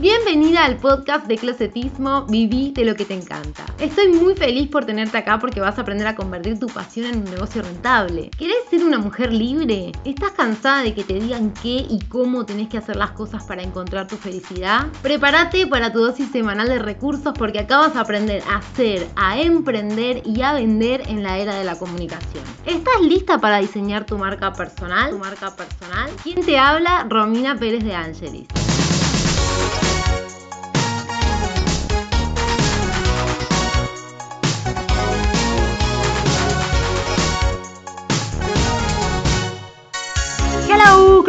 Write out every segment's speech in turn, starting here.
Bienvenida al podcast de Closetismo, viví de lo que te encanta. Estoy muy feliz por tenerte acá porque vas a aprender a convertir tu pasión en un negocio rentable. ¿Querés ser una mujer libre? ¿Estás cansada de que te digan qué y cómo tenés que hacer las cosas para encontrar tu felicidad? Prepárate para tu dosis semanal de recursos porque acá vas a aprender a hacer, a emprender y a vender en la era de la comunicación. ¿Estás lista para diseñar tu marca personal? ¿Tu marca personal? ¿Quién te habla? Romina Pérez de Angelis.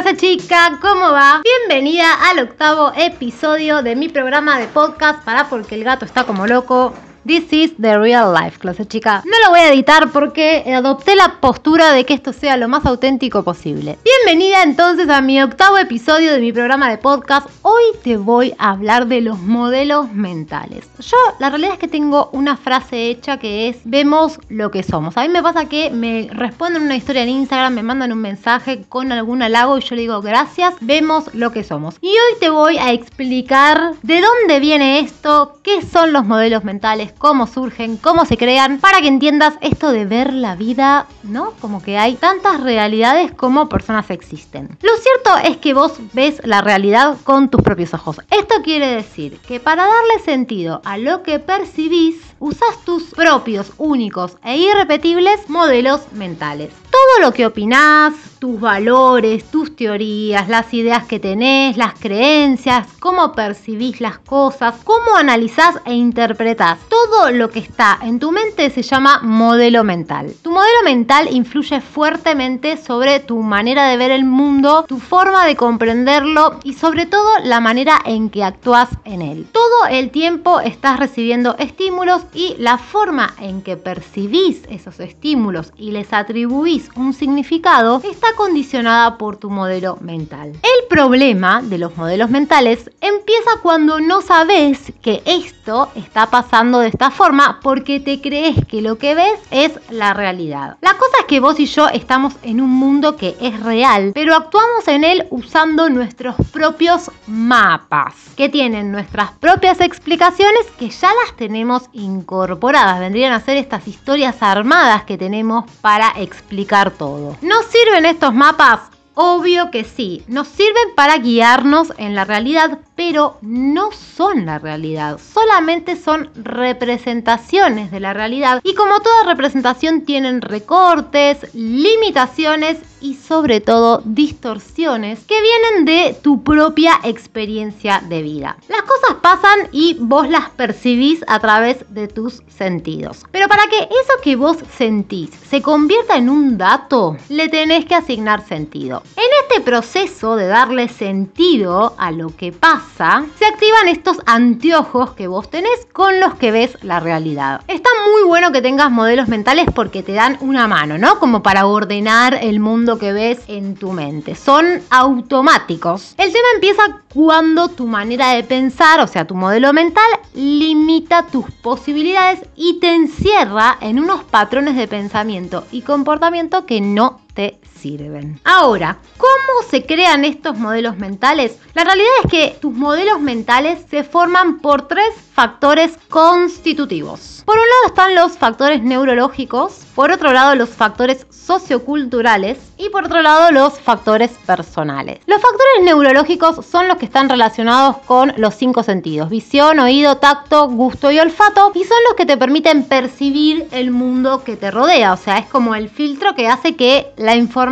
Croce Chica, ¿cómo va? Bienvenida al octavo episodio de mi programa de podcast para porque el gato está como loco. This is the real life, clase chica. No lo voy a editar porque adopté la postura de que esto sea lo más auténtico posible. Bienvenida entonces a mi octavo episodio de mi programa de podcast. Hoy te voy a hablar de los modelos mentales. Yo, la realidad es que tengo una frase hecha que es: vemos lo que somos. A mí me pasa que me responden una historia en Instagram, me mandan un mensaje con algún halago y yo le digo gracias, vemos lo que somos. Y hoy te voy a explicar de dónde viene esto, qué son los modelos mentales cómo surgen, cómo se crean, para que entiendas esto de ver la vida, ¿no? Como que hay tantas realidades como personas existen. Lo cierto es que vos ves la realidad con tus propios ojos. Esto quiere decir que para darle sentido a lo que percibís, usas tus propios, únicos e irrepetibles modelos mentales. Todo lo que opinás, tus valores, tus teorías, las ideas que tenés, las creencias, cómo percibís las cosas, cómo analizás e interpretás. Todo lo que está en tu mente se llama modelo mental. Tu modelo mental influye fuertemente sobre tu manera de ver el mundo, tu forma de comprenderlo y sobre todo la manera en que actúas en él. Todo el tiempo estás recibiendo estímulos y la forma en que percibís esos estímulos y les atribuís un significado está condicionada por tu modelo mental. El problema de los modelos mentales empieza cuando no sabes que esto está pasando de esta forma porque te crees que lo que ves es la realidad. La cosa es que vos y yo estamos en un mundo que es real, pero actuamos en él usando nuestros propios mapas, que tienen nuestras propias explicaciones que ya las tenemos incorporadas. Vendrían a ser estas historias armadas que tenemos para explicar todo. ¿Nos sirven estos mapas? Obvio que sí, nos sirven para guiarnos en la realidad, pero no son la realidad, solamente son representaciones de la realidad y como toda representación tienen recortes, limitaciones y sobre todo distorsiones que vienen de tu propia experiencia de vida. Las cosas pasan y vos las percibís a través de tus sentidos. Pero para que eso que vos sentís se convierta en un dato, le tenés que asignar sentido. En este proceso de darle sentido a lo que pasa, se activan estos anteojos que vos tenés con los que ves la realidad. Está muy bueno que tengas modelos mentales porque te dan una mano, ¿no? Como para ordenar el mundo que ves en tu mente. Son automáticos. El tema empieza cuando tu manera de pensar, o sea, tu modelo mental, limita tus posibilidades y te encierra en unos patrones de pensamiento y comportamiento que no te sirven. Ahora, ¿cómo se crean estos modelos mentales? La realidad es que tus modelos mentales se forman por tres factores constitutivos. Por un lado están los factores neurológicos, por otro lado los factores socioculturales y por otro lado los factores personales. Los factores neurológicos son los que están relacionados con los cinco sentidos, visión, oído, tacto, gusto y olfato, y son los que te permiten percibir el mundo que te rodea, o sea, es como el filtro que hace que la información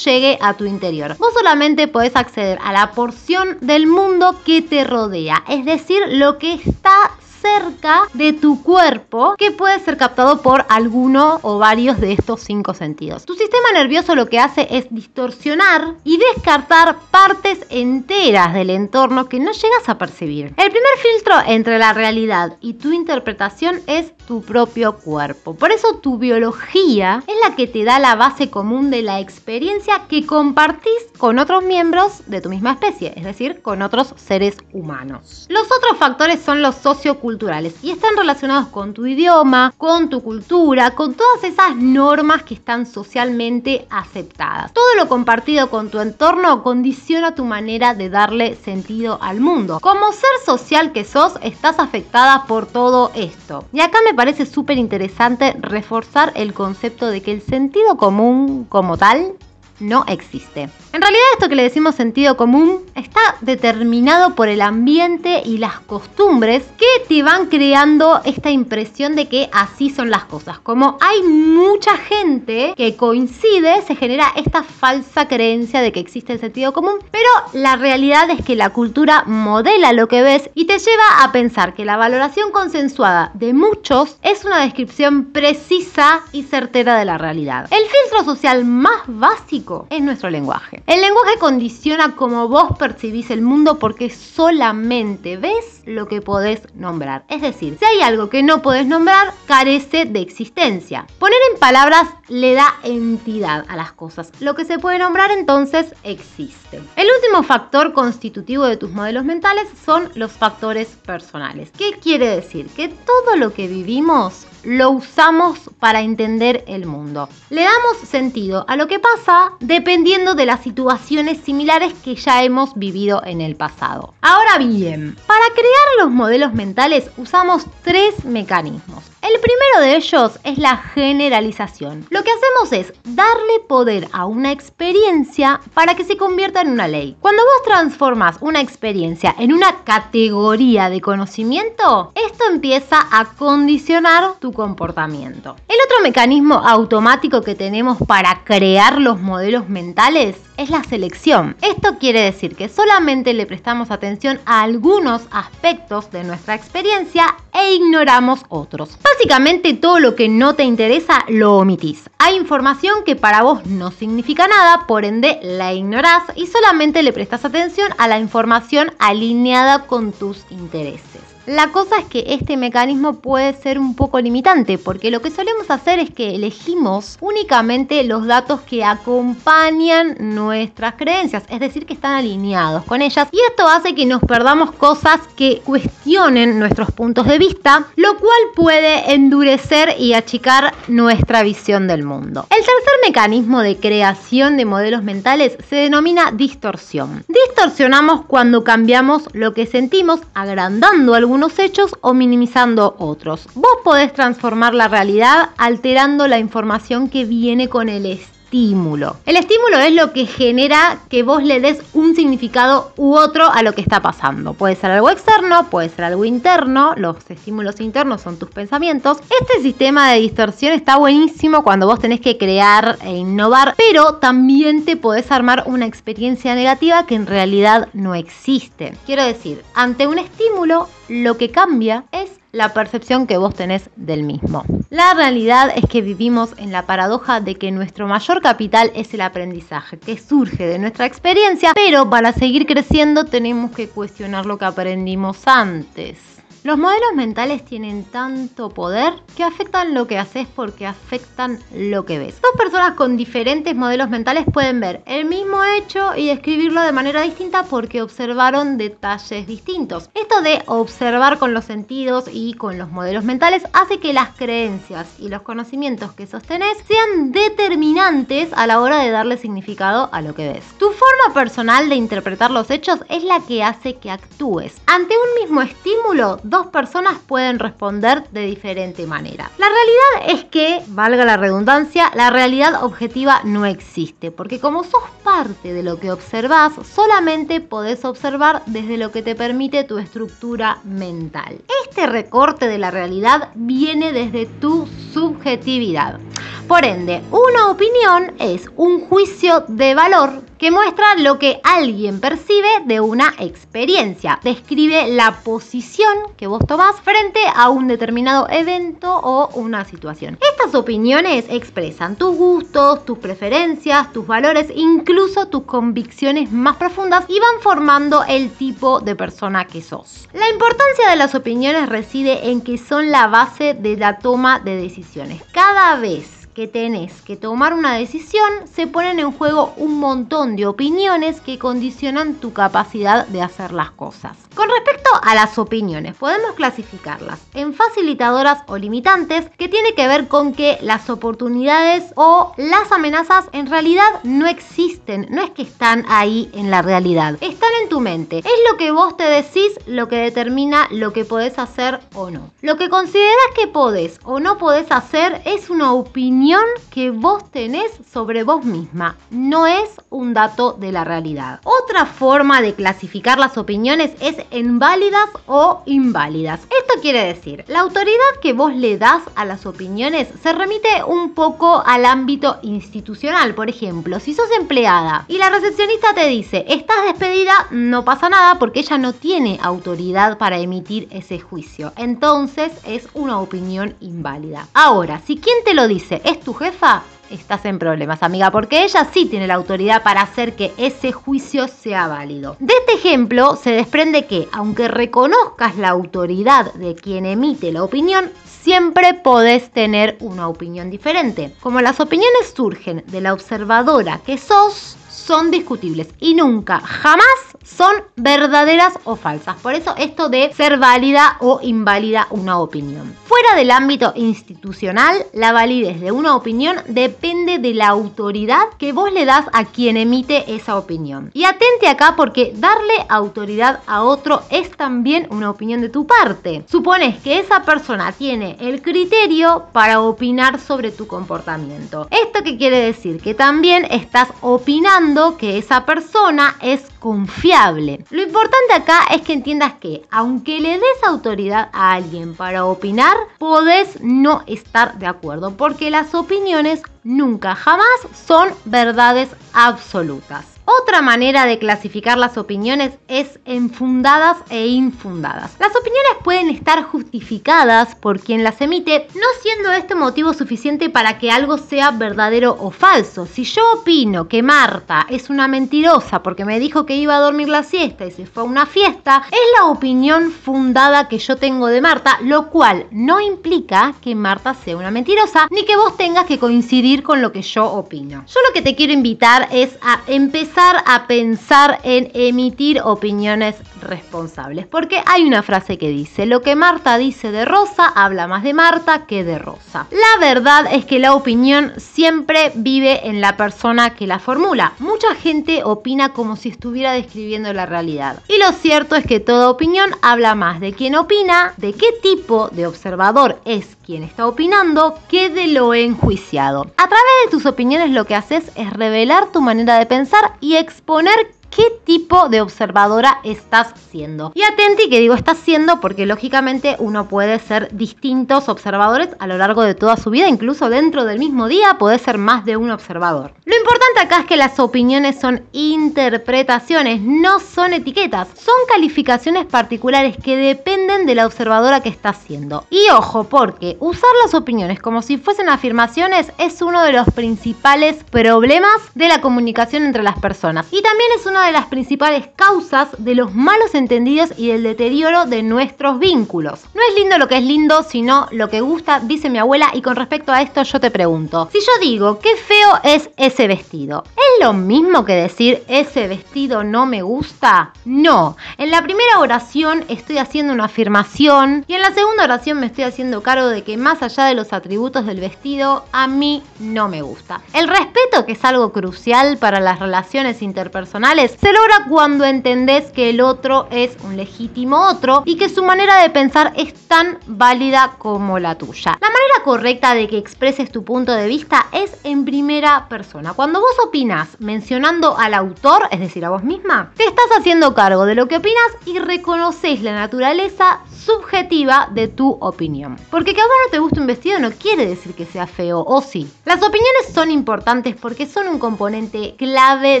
llegue a tu interior. Vos solamente podés acceder a la porción del mundo que te rodea, es decir, lo que está cerca de tu cuerpo que puede ser captado por alguno o varios de estos cinco sentidos. Tu sistema nervioso lo que hace es distorsionar y descartar partes enteras del entorno que no llegas a percibir. El primer filtro entre la realidad y tu interpretación es tu propio cuerpo. Por eso tu biología es la que te da la base común de la experiencia que compartís con otros miembros de tu misma especie, es decir, con otros seres humanos. Los otros factores son los socioculturales y están relacionados con tu idioma, con tu cultura, con todas esas normas que están socialmente aceptadas. Todo lo compartido con tu entorno condiciona tu manera de darle sentido al mundo. Como ser social que sos, estás afectada por todo esto. Y acá me parece súper interesante reforzar el concepto de que el sentido común como tal no existe. En realidad esto que le decimos sentido común está determinado por el ambiente y las costumbres que te van creando esta impresión de que así son las cosas. Como hay mucha gente que coincide, se genera esta falsa creencia de que existe el sentido común, pero la realidad es que la cultura modela lo que ves y te lleva a pensar que la valoración consensuada de muchos es una descripción precisa y certera de la realidad. El filtro social más básico es nuestro lenguaje. El lenguaje condiciona cómo vos percibís el mundo porque solamente ves lo que podés nombrar. Es decir, si hay algo que no podés nombrar, carece de existencia. Poner en palabras le da entidad a las cosas. Lo que se puede nombrar entonces existe. El último factor constitutivo de tus modelos mentales son los factores personales. ¿Qué quiere decir? Que todo lo que vivimos lo usamos para entender el mundo. Le damos sentido a lo que pasa dependiendo de las situaciones similares que ya hemos vivido en el pasado. Ahora bien, para crear los modelos mentales usamos tres mecanismos. El primero de ellos es la generalización. Lo que hacemos es darle poder a una experiencia para que se convierta en una ley. Cuando vos transformas una experiencia en una categoría de conocimiento, esto empieza a condicionar tu comportamiento. El otro mecanismo automático que tenemos para crear los modelos mentales es la selección. Esto quiere decir que solamente le prestamos atención a algunos aspectos de nuestra experiencia e ignoramos otros. Básicamente todo lo que no te interesa lo omitís. Hay información que para vos no significa nada, por ende la ignorás y solamente le prestas atención a la información alineada con tus intereses. La cosa es que este mecanismo puede ser un poco limitante porque lo que solemos hacer es que elegimos únicamente los datos que acompañan nuestras creencias, es decir, que están alineados con ellas y esto hace que nos perdamos cosas que cuestionen nuestros puntos de vista, lo cual puede endurecer y achicar nuestra visión del mundo. El tercer mecanismo de creación de modelos mentales se denomina distorsión. Distorsionamos cuando cambiamos lo que sentimos agrandando algún algunos hechos o minimizando otros. Vos podés transformar la realidad alterando la información que viene con el estímulo. El estímulo es lo que genera que vos le des un significado u otro a lo que está pasando. Puede ser algo externo, puede ser algo interno. Los estímulos internos son tus pensamientos. Este sistema de distorsión está buenísimo cuando vos tenés que crear e innovar, pero también te podés armar una experiencia negativa que en realidad no existe. Quiero decir, ante un estímulo, lo que cambia es la percepción que vos tenés del mismo. La realidad es que vivimos en la paradoja de que nuestro mayor capital es el aprendizaje, que surge de nuestra experiencia, pero para seguir creciendo tenemos que cuestionar lo que aprendimos antes. Los modelos mentales tienen tanto poder que afectan lo que haces porque afectan lo que ves. Dos personas con diferentes modelos mentales pueden ver el mismo hecho y describirlo de manera distinta porque observaron detalles distintos. Esto de observar con los sentidos y con los modelos mentales hace que las creencias y los conocimientos que sostenés sean determinantes a la hora de darle significado a lo que ves. Tu forma personal de interpretar los hechos es la que hace que actúes. Ante un mismo estímulo, dos personas pueden responder de diferente manera. La realidad es que, valga la redundancia, la realidad objetiva no existe, porque como sos parte de lo que observás, solamente podés observar desde lo que te permite tu estructura mental. Este recorte de la realidad viene desde tu subjetividad. Por ende, una opinión es un juicio de valor que muestra lo que alguien percibe de una experiencia. Describe la posición que vos tomás frente a un determinado evento o una situación. Estas opiniones expresan tus gustos, tus preferencias, tus valores, incluso tus convicciones más profundas y van formando el tipo de persona que sos. La importancia de las opiniones reside en que son la base de la toma de decisiones. Cada vez que tenés que tomar una decisión, se ponen en juego un montón de opiniones que condicionan tu capacidad de hacer las cosas. Con respecto a las opiniones, podemos clasificarlas en facilitadoras o limitantes, que tiene que ver con que las oportunidades o las amenazas en realidad no existen, no es que están ahí en la realidad, están en tu mente. Es lo que vos te decís lo que determina lo que podés hacer o no. Lo que consideras que podés o no podés hacer es una opinión que vos tenés sobre vos misma, no es un dato de la realidad. Otra forma de clasificar las opiniones es en válidas o inválidas. Esto quiere decir, la autoridad que vos le das a las opiniones se remite un poco al ámbito institucional. Por ejemplo, si sos empleada y la recepcionista te dice, estás despedida, no pasa nada porque ella no tiene autoridad para emitir ese juicio. Entonces es una opinión inválida. Ahora, si quien te lo dice es tu jefa, estás en problemas, amiga, porque ella sí tiene la autoridad para hacer que ese juicio sea válido. De este ejemplo se desprende que, aunque reconozcas la autoridad de quien emite la opinión, siempre podés tener una opinión diferente. Como las opiniones surgen de la observadora que sos, son discutibles y nunca, jamás son verdaderas o falsas. Por eso esto de ser válida o inválida una opinión. Fuera del ámbito institucional, la validez de una opinión depende de la autoridad que vos le das a quien emite esa opinión. Y atente acá porque darle autoridad a otro es también una opinión de tu parte. Supones que esa persona tiene el criterio para opinar sobre tu comportamiento. ¿Esto qué quiere decir? Que también estás opinando que esa persona es confiable. Lo importante acá es que entiendas que aunque le des autoridad a alguien para opinar, podés no estar de acuerdo, porque las opiniones nunca jamás son verdades absolutas. Otra manera de clasificar las opiniones es en fundadas e infundadas. Las opiniones pueden estar justificadas por quien las emite, no siendo este motivo suficiente para que algo sea verdadero o falso. Si yo opino que Marta es una mentirosa porque me dijo que iba a dormir la siesta y se fue a una fiesta, es la opinión fundada que yo tengo de Marta, lo cual no implica que Marta sea una mentirosa ni que vos tengas que coincidir con lo que yo opino. Yo lo que te quiero invitar es a empezar a pensar en emitir opiniones responsables. Porque hay una frase que dice, lo que Marta dice de Rosa habla más de Marta que de Rosa. La verdad es que la opinión siempre vive en la persona que la formula. Mucha gente opina como si estuviera describiendo la realidad. Y lo cierto es que toda opinión habla más de quien opina, de qué tipo de observador es quien está opinando, que de lo enjuiciado. A través de tus opiniones lo que haces es revelar tu manera de pensar y exponer qué tipo de observadora estás siendo. Y atenti que digo estás siendo porque lógicamente uno puede ser distintos observadores a lo largo de toda su vida, incluso dentro del mismo día puede ser más de un observador. Lo importante acá es que las opiniones son interpretaciones, no son etiquetas, son calificaciones particulares que dependen de la observadora que estás siendo. Y ojo, porque usar las opiniones como si fuesen afirmaciones es uno de los principales problemas de la comunicación entre las personas. Y también es una de las principales causas de los malos entendidos y del deterioro de nuestros vínculos. No es lindo lo que es lindo, sino lo que gusta, dice mi abuela, y con respecto a esto yo te pregunto, si yo digo, qué feo es ese vestido, ¿es lo mismo que decir ese vestido no me gusta? No, en la primera oración estoy haciendo una afirmación y en la segunda oración me estoy haciendo cargo de que más allá de los atributos del vestido, a mí no me gusta. El respeto, que es algo crucial para las relaciones interpersonales, se logra cuando entendés que el otro es un legítimo otro y que su manera de pensar es tan válida como la tuya. La manera correcta de que expreses tu punto de vista es en primera persona. Cuando vos opinás mencionando al autor, es decir, a vos misma, te estás haciendo cargo de lo que opinas y reconoces la naturaleza subjetiva de tu opinión. Porque que a vos no te guste un vestido no quiere decir que sea feo, o sí. Las opiniones son importantes porque son un componente clave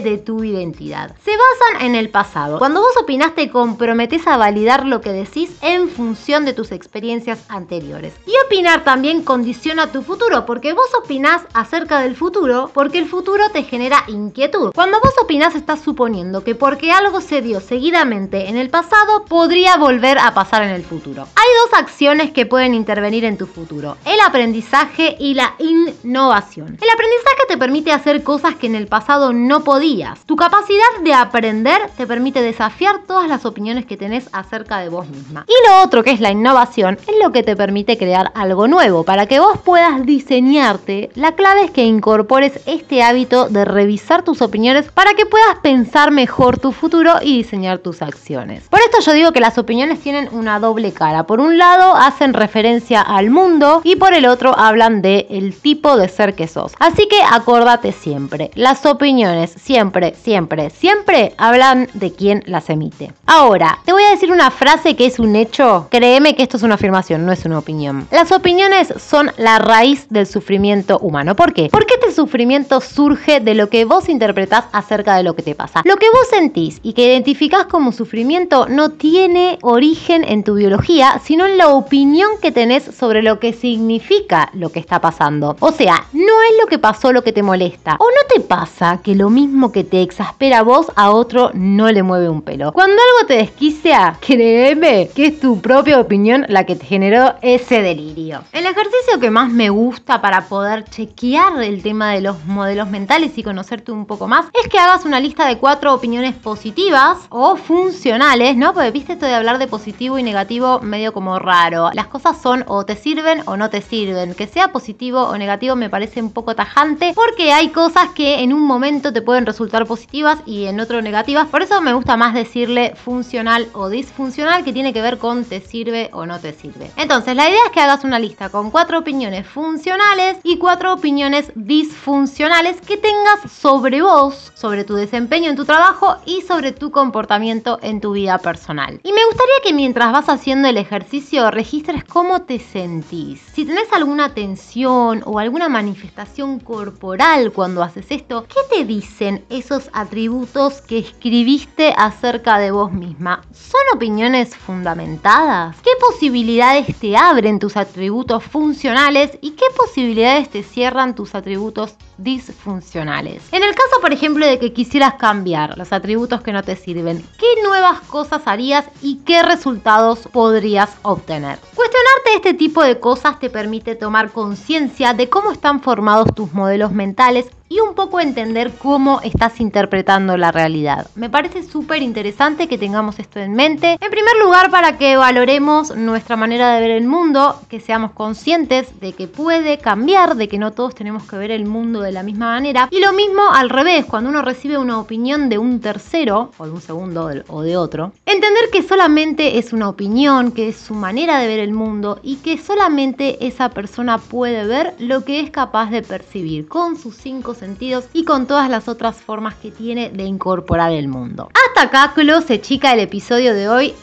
de tu identidad. Se basan en el pasado. Cuando vos opinás te comprometes a validar lo que decís en función de tus experiencias anteriores. Y opinar también condiciona tu futuro, porque vos opinás acerca del futuro, porque el futuro te genera inquietud. Cuando vos opinás estás suponiendo que porque algo se dio seguidamente en el pasado, podría volver a pasar en el futuro. Hay dos acciones que pueden intervenir en tu futuro, el aprendizaje y la innovación. El aprendizaje te permite hacer cosas que en el pasado no podías. Tu capacidad de aprender te permite desafiar todas las opiniones que tenés acerca de vos misma. Y lo otro que es la innovación es lo que te permite crear algo nuevo. Para que vos puedas diseñarte, la clave es que incorpores este hábito de revisar tus opiniones para que puedas pensar mejor tu futuro y diseñar tus acciones. Por esto yo digo que las opiniones tienen una doble cara. Por un lado hacen referencia al mundo y por el otro hablan de el tipo de ser que sos. Así que acordate siempre, las opiniones siempre, siempre, siempre hablan de quien las emite. Ahora, te voy a decir una frase que es un hecho. Créeme que esto es una afirmación, no es una opinión. Las opiniones son la raíz del sufrimiento humano. ¿Por qué? Porque este sufrimiento surge de lo que vos interpretás acerca de lo que te pasa. Lo que vos sentís y que identificás como sufrimiento no tiene origen en tu biología, sino en la opinión que tenés sobre lo que significa lo que está pasando. O sea, no es lo que pasó lo que te molesta. ¿O no te pasa que lo mismo que te exaspera vos, a otro no le mueve un pelo? Cuando algo te desquicia, créeme que es tu propia opinión la que te generó ese delirio. El ejercicio que más me gusta para poder chequear el tema de los modelos mentales y conocerte un poco más es que hagas una lista de cuatro opiniones positivas o funcionales, ¿no? Porque viste esto de hablar de positivo y negativo medio como raro. Las cosas son o te sirven o no te sirven. Que sea positivo o negativo me parece un poco tajante porque hay cosas que en un momento te pueden resultar positivas y en otro negativas. Por eso me gusta más decirle funcional o disfuncional que tiene que ver con te sirve o no te sirve. Entonces la idea es que hagas una lista con cuatro opiniones funcionales y cuatro opiniones disfuncionales que tengas sobre vos, sobre tu desempeño en tu trabajo y sobre tu comportamiento en tu vida personal. Y me gustaría que mientras vas haciendo el ejercicio registres cómo te sentís. Si tenés alguna tensión o alguna manifestación corporal cuando haces esto, ¿qué te dicen esos atributos que escribiste acerca de vos misma? ¿Son opiniones fundamentadas? ¿Qué posibilidades te abren tus atributos funcionales y qué posibilidades te cierran tus atributos disfuncionales? En el caso, por ejemplo, de que quisieras cambiar los atributos que no te sirven, ¿qué nuevas cosas harías y qué resultados podrías obtener? Cuestionarte este tipo de cosas te permite tomar conciencia de cómo están formados tus modelos mentales y un poco entender cómo estás interpretando la realidad. Me parece súper interesante que tengamos esto en mente. En primer lugar, para que valoremos nuestra manera de ver el mundo, que seamos conscientes de que puede cambiar, de que no todos tenemos que ver el mundo de la misma manera. Y lo mismo al revés, cuando uno recibe una opinión de un tercero, o de un segundo o de otro, entender que solamente es una opinión, que es su manera de ver el mundo y que solamente esa persona puede ver lo que es capaz de percibir con sus cinco sentidos y con todas las otras formas que tiene de incorporar el mundo. Hasta acá, Close Chica, el episodio de hoy.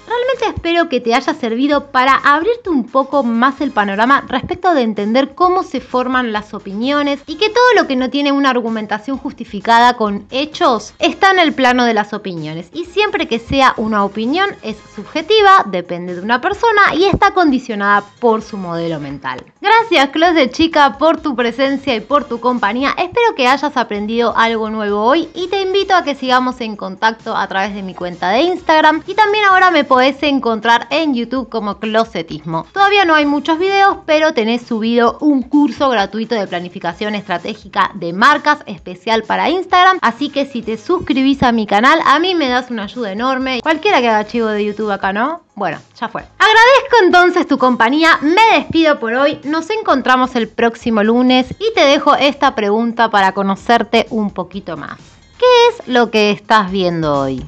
Espero que te haya servido para abrirte un poco más el panorama respecto de entender cómo se forman las opiniones y que todo lo que no tiene una argumentación justificada con hechos está en el plano de las opiniones. Y siempre que sea una opinión es subjetiva, depende de una persona y está condicionada por su modelo mental. Gracias, Close Chica, por tu presencia y por tu compañía. Espero que hayas aprendido algo nuevo hoy y te invito a que sigamos en contacto a través de mi cuenta de Instagram y también ahora me podés encontrar en YouTube como Closetismo. Todavía no hay muchos videos, pero tenés subido un curso gratuito de planificación estratégica de marcas especial para Instagram, así que si te suscribís a mi canal, a mí me das una ayuda enorme. Cualquiera que haga archivo de YouTube acá, ¿no? Bueno, ya fue. Agradezco entonces tu compañía, me despido por hoy, nos encontramos el próximo lunes y te dejo esta pregunta para conocerte un poquito más. ¿Qué es lo que estás viendo hoy?